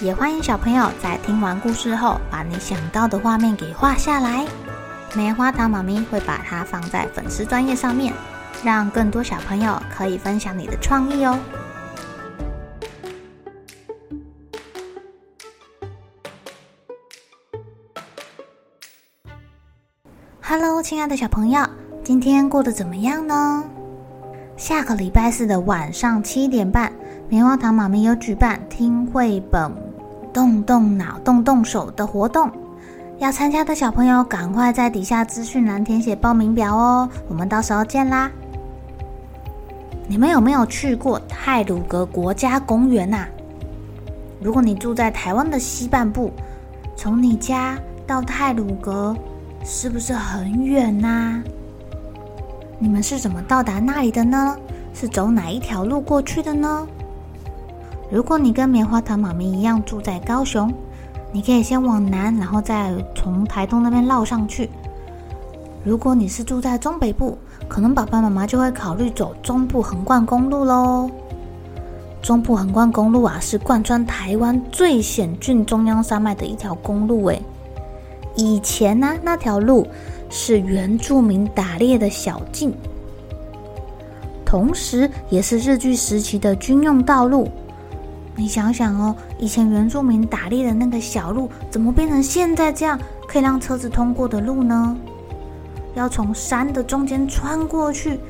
也欢迎小朋友在听完故事后，把你想到的画面给画下来。棉花糖妈咪会把它放在粉丝专页上面，让更多小朋友可以分享你的创意哦。Hello，亲爱的小朋友，今天过得怎么样呢？下个礼拜四的晚上七点半，棉花糖妈咪有举办听绘本。动动脑，动动手的活动，要参加的小朋友赶快在底下资讯栏填写报名表哦！我们到时候见啦！你们有没有去过泰鲁阁国家公园呐？如果你住在台湾的西半部，从你家到泰鲁阁是不是很远呐？你们是怎么到达那里的呢？是走哪一条路过去的呢？如果你跟棉花糖妈咪一样住在高雄，你可以先往南，然后再从台东那边绕上去。如果你是住在中北部，可能爸爸妈妈就会考虑走中部横贯公路喽。中部横贯公路啊，是贯穿台湾最险峻中央山脉的一条公路。诶，以前呢，那条路是原住民打猎的小径，同时也是日据时期的军用道路。你想想哦，以前原住民打猎的那个小路，怎么变成现在这样可以让车子通过的路呢？要从山的中间穿过去，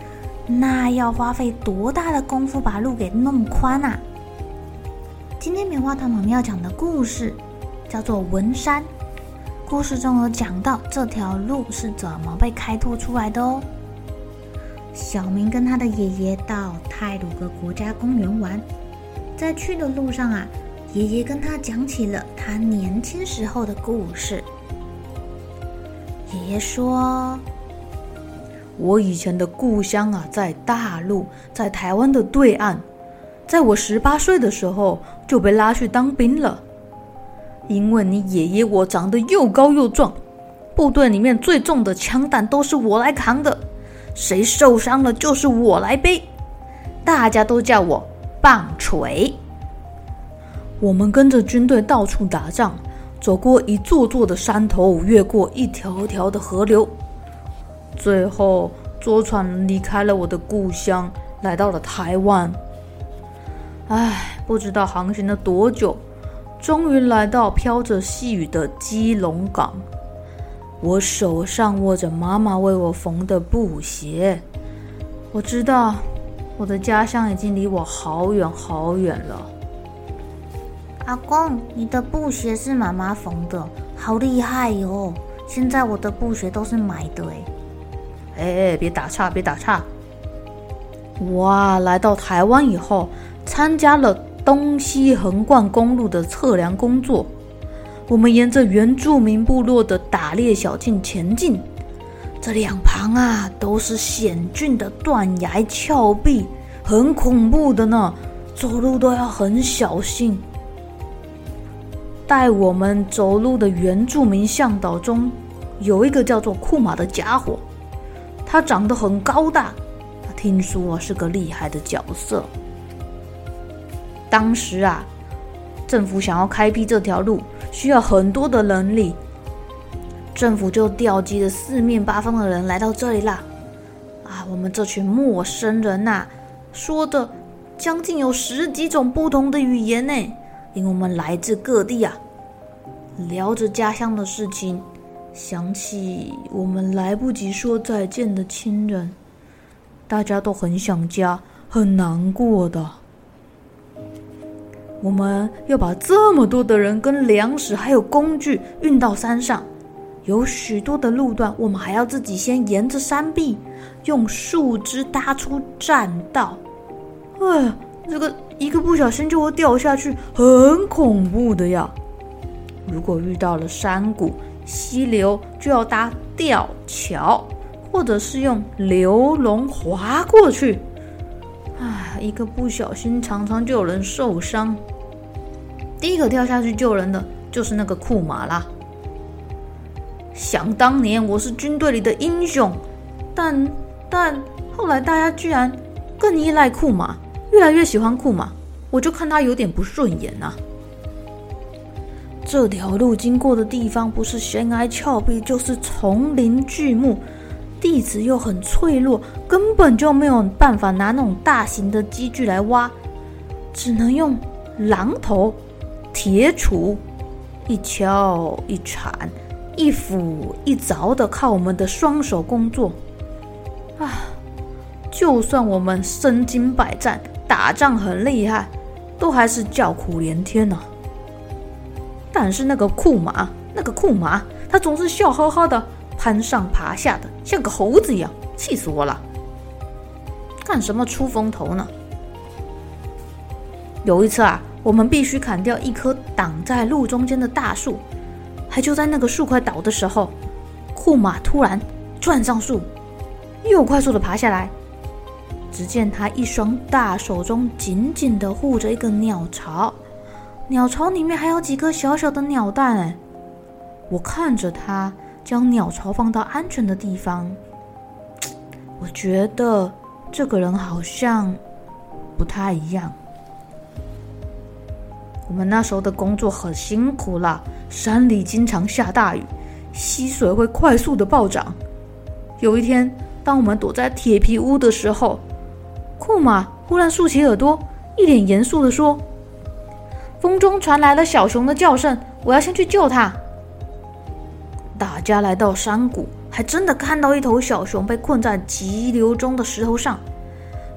那要花费多大的功夫把路给弄宽啊？今天棉花糖妈妈要讲的故事叫做《文山》，故事中有讲到这条路是怎么被开拓出来的哦。小明跟他的爷爷到泰鲁格国家公园玩。在去的路上啊，爷爷跟他讲起了他年轻时候的故事。爷爷说：“我以前的故乡啊，在大陆，在台湾的对岸。在我十八岁的时候就被拉去当兵了。因为你爷爷我长得又高又壮，部队里面最重的枪弹都是我来扛的，谁受伤了就是我来背，大家都叫我。”棒槌。我们跟着军队到处打仗，走过一座座的山头，越过一条条的河流，最后坐船离开了我的故乡，来到了台湾。唉，不知道航行了多久，终于来到飘着细雨的基隆港。我手上握着妈妈为我缝的布鞋，我知道。我的家乡已经离我好远好远了。阿公，你的布鞋是妈妈缝的，好厉害哟！现在我的布鞋都是买的哎。哎哎，别打岔，别打岔。哇，来到台湾以后，参加了东西横贯公路的测量工作。我们沿着原住民部落的打猎小径前进。这两旁啊，都是险峻的断崖峭壁，很恐怖的呢，走路都要很小心。带我们走路的原住民向导中，有一个叫做库马的家伙，他长得很高大，听说是个厉害的角色。当时啊，政府想要开辟这条路，需要很多的人力。政府就调集了四面八方的人来到这里啦！啊，我们这群陌生人呐、说的将近有十几种不同的语言呢，因为我们来自各地啊，聊着家乡的事情，想起我们来不及说再见的亲人，大家都很想家，很难过的。我们要把这么多的人跟粮食还有工具运到山上。有许多的路段，我们还要自己先沿着山壁，用树枝搭出栈道。哎，这个一个不小心就会掉下去，很恐怖的呀。如果遇到了山谷、溪流，就要搭吊桥，或者是用流龙划过去。啊，一个不小心，常常就有人受伤。第一个跳下去救人的就是那个库马啦。想当年我是军队里的英雄，但但后来大家居然更依赖库马，越来越喜欢库马，我就看他有点不顺眼呐、啊。这条路经过的地方不是悬崖峭壁，就是丛林巨木。地质又很脆弱，根本就没有办法拿那种大型的机具来挖，只能用榔头、铁杵，一敲一铲、一斧一凿的靠我们的双手工作。啊，就算我们身经百战，打仗很厉害，都还是叫苦连天呢。但是那个库马，那个库马，他总是笑呵呵的。攀上爬下的，像个猴子一样，气死我了！干什么出风头呢？有一次啊，我们必须砍掉一棵挡在路中间的大树，还就在那个树快倒的时候，库马突然钻上树，又快速的爬下来。只见他一双大手中紧紧的护着一个鸟巢，鸟巢里面还有几颗小小的鸟蛋。哎，我看着他。将鸟巢放到安全的地方，我觉得这个人好像不太一样。我们那时候的工作很辛苦啦，山里经常下大雨，溪水会快速的暴涨。有一天，当我们躲在铁皮屋的时候，库马忽然竖起耳朵，一脸严肃地说：“风中传来了小熊的叫声，我要先去救它。”大家来到山谷，还真的看到一头小熊被困在急流中的石头上。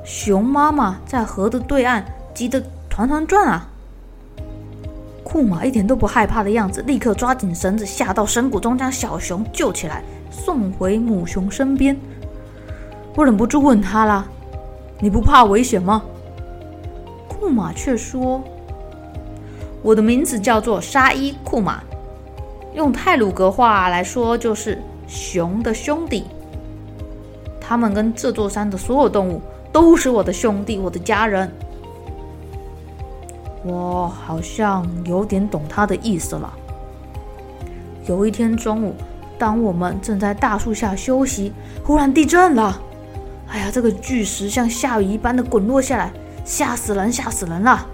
熊妈妈在河的对岸急得团团转啊！库马一点都不害怕的样子，立刻抓紧绳子下到山谷中，将小熊救起来，送回母熊身边。我忍不住问他啦：“你不怕危险吗？”库马却说：“我的名字叫做沙伊库马。”用泰鲁格话来说，就是熊的兄弟。他们跟这座山的所有动物都是我的兄弟，我的家人。我好像有点懂他的意思了。有一天中午，当我们正在大树下休息，忽然地震了。哎呀，这个巨石像下雨一般的滚落下来，吓死人，吓死人了。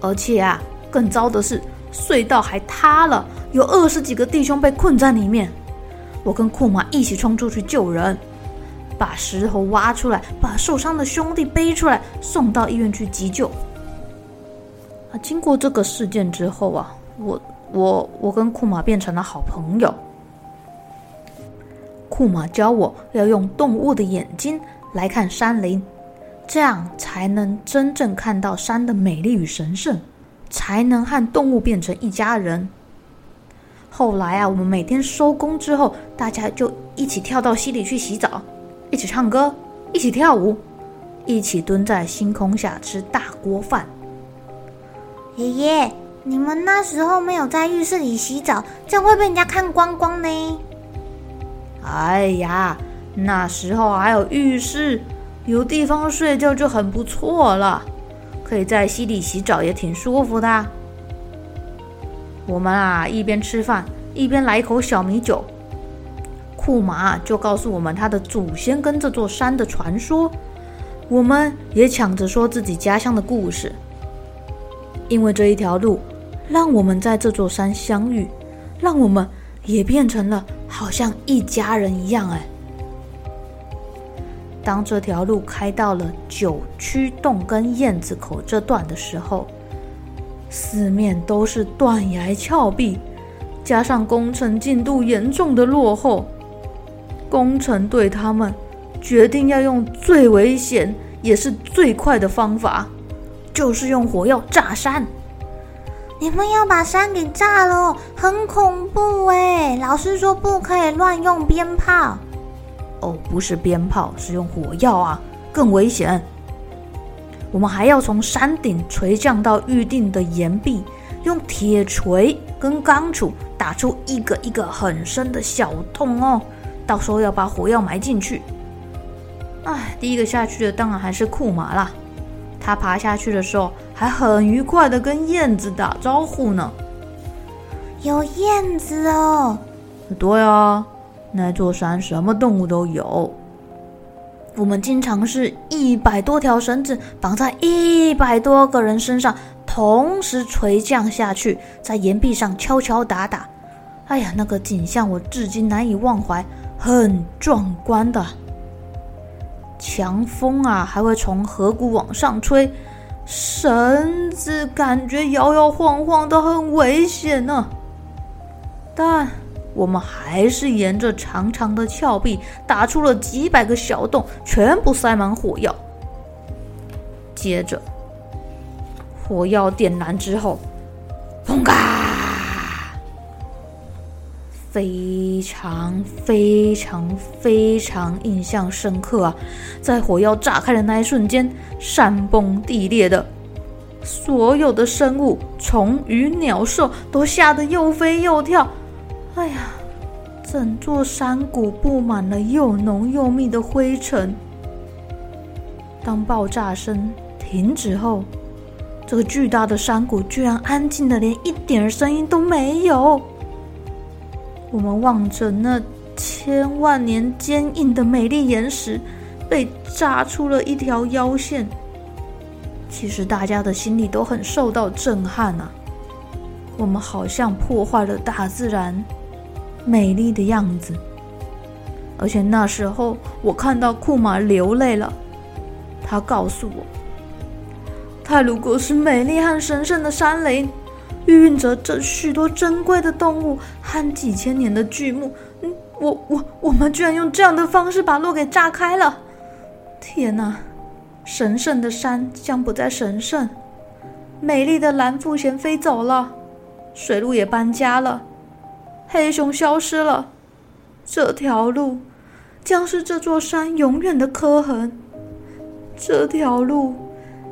而且啊，更糟的是。隧道还塌了，有二十几个弟兄被困在里面。我跟库马一起冲出去救人，把石头挖出来，把受伤的兄弟背出来，送到医院去急救。啊，经过这个事件之后啊，我我我跟库马变成了好朋友。库马教我要用动物的眼睛来看山林，这样才能真正看到山的美丽与神圣。才能和动物变成一家人。后来啊，我们每天收工之后，大家就一起跳到溪里去洗澡，一起唱歌，一起跳舞，一起蹲在星空下吃大锅饭。爷爷，你们那时候没有在浴室里洗澡，这样会被人家看光光呢。哎呀，那时候还有浴室，有地方睡觉就很不错了。可以在溪里洗澡也挺舒服的。我们啊，一边吃饭一边来一口小米酒。库马就告诉我们他的祖先跟这座山的传说，我们也抢着说自己家乡的故事。因为这一条路，让我们在这座山相遇，让我们也变成了好像一家人一样。哎。当这条路开到了九曲洞跟燕子口这段的时候，四面都是断崖峭壁，加上工程进度严重的落后，工程队他们决定要用最危险也是最快的方法，就是用火药炸山。你们要把山给炸了，很恐怖哎！老师说不可以乱用鞭炮。哦，不是鞭炮，是用火药啊，更危险。我们还要从山顶垂降到预定的岩壁，用铁锤跟钢杵打出一个一个很深的小洞哦。到时候要把火药埋进去。哎，第一个下去的当然还是库玛啦。他爬下去的时候还很愉快的跟燕子打招呼呢。有燕子哦。对啊，那座山什么动物都有。我们经常是一百多条绳子绑在一百多个人身上，同时垂降下去，在岩壁上敲敲打打。哎呀，那个景象我至今难以忘怀，很壮观的。强风啊，还会从河谷往上吹，绳子感觉摇摇晃晃的，很危险呢。但我们还是沿着长长的峭壁打出了几百个小洞，全部塞满火药。接着，火药点燃之后，砰嘎！非常非常非常印象深刻啊！在火药炸开的那一瞬间，山崩地裂的，所有的生物，虫鱼鸟兽都吓得又飞又跳。哎呀，整座山谷布满了又浓又密的灰尘。当爆炸声停止后，这个巨大的山谷居然安静的连一点声音都没有。我们望着那千万年坚硬的美丽岩石，被炸出了一条腰线。其实大家的心里都很受到震撼啊！我们好像破坏了大自然。美丽的样子，而且那时候我看到库玛流泪了。他告诉我，他如果是美丽和神圣的山林，孕育着这许多珍贵的动物和几千年的巨木。嗯，我我我们居然用这样的方式把路给炸开了！天哪，神圣的山将不再神圣，美丽的蓝腹鷴飞走了，水鹿也搬家了。黑熊消失了，这条路将是这座山永远的刻痕。这条路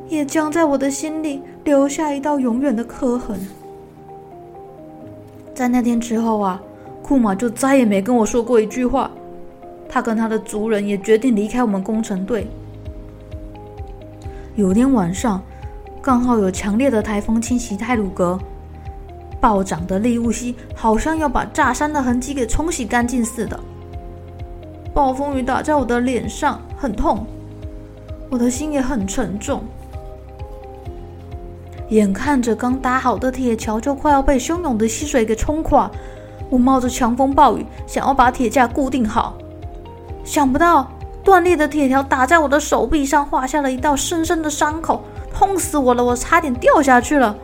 也将在我的心里留下一道永远的刻痕。在那天之后啊，库玛就再也没跟我说过一句话。他跟他的族人也决定离开我们工程队。有天晚上，刚好有强烈的台风侵袭泰鲁格。暴涨的利物西好像要把炸山的痕迹给冲洗干净似的。暴风雨打在我的脸上，很痛，我的心也很沉重。眼看着刚搭好的铁桥就快要被汹涌的溪水给冲垮，我冒着强风暴雨想要把铁架固定好，想不到断裂的铁条打在我的手臂上，划下了一道深深的伤口，痛死我了！我差点掉下去了。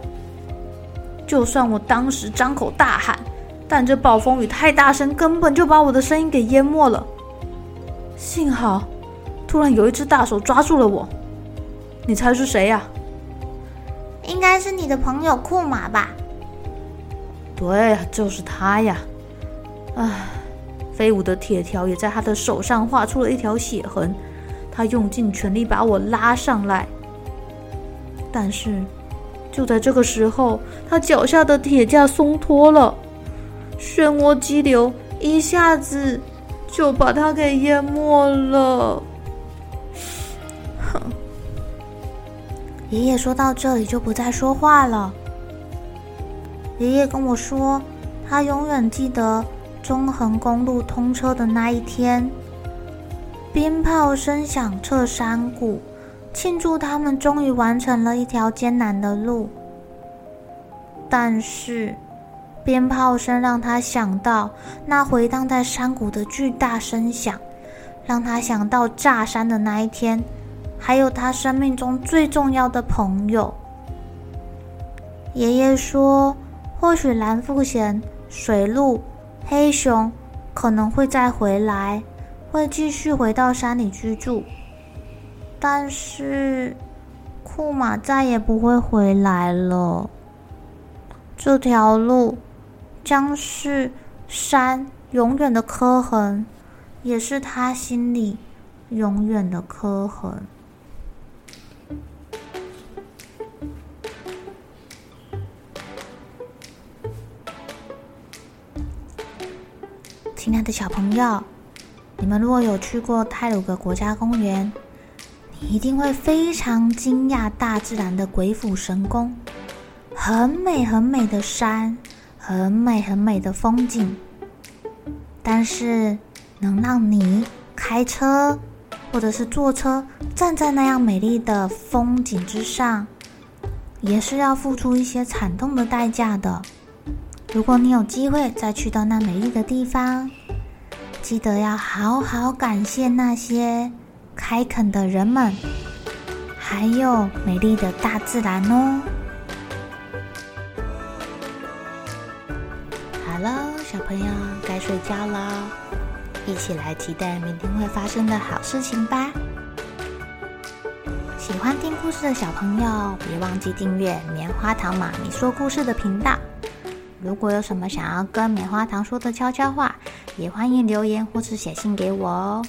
就算我当时张口大喊，但这暴风雨太大声，根本就把我的声音给淹没了。幸好，突然有一只大手抓住了我。你猜是谁呀？应该是你的朋友库玛吧？对呀，就是他呀。唉，飞舞的铁条也在他的手上画出了一条血痕。他用尽全力把我拉上来，但是。就在这个时候，他脚下的铁架松脱了，漩涡激流一下子就把他给淹没了。爷爷说到这里就不再说话了。爷爷跟我说，他永远记得中横公路通车的那一天，鞭炮声响彻山谷。庆祝他们终于完成了一条艰难的路，但是鞭炮声让他想到那回荡在山谷的巨大声响，让他想到炸山的那一天，还有他生命中最重要的朋友。爷爷说，或许蓝富贤、水鹿、黑熊可能会再回来，会继续回到山里居住。但是，库玛再也不会回来了。这条路将是山永远的刻痕，也是他心里永远的刻痕。亲爱的小朋友，你们如果有去过泰鲁格国家公园，你一定会非常惊讶大自然的鬼斧神工，很美很美的山，很美很美的风景。但是，能让你开车或者是坐车站在那样美丽的风景之上，也是要付出一些惨痛的代价的。如果你有机会再去到那美丽的地方，记得要好好感谢那些开垦的人们，还有美丽的大自然哦。好了，小朋友该睡觉了，一起来期待明天会发生的好事情吧。喜欢听故事的小朋友，别忘记订阅棉花糖妈咪说故事的频道。如果有什么想要跟棉花糖说的悄悄话，也欢迎留言或是写信给我哦。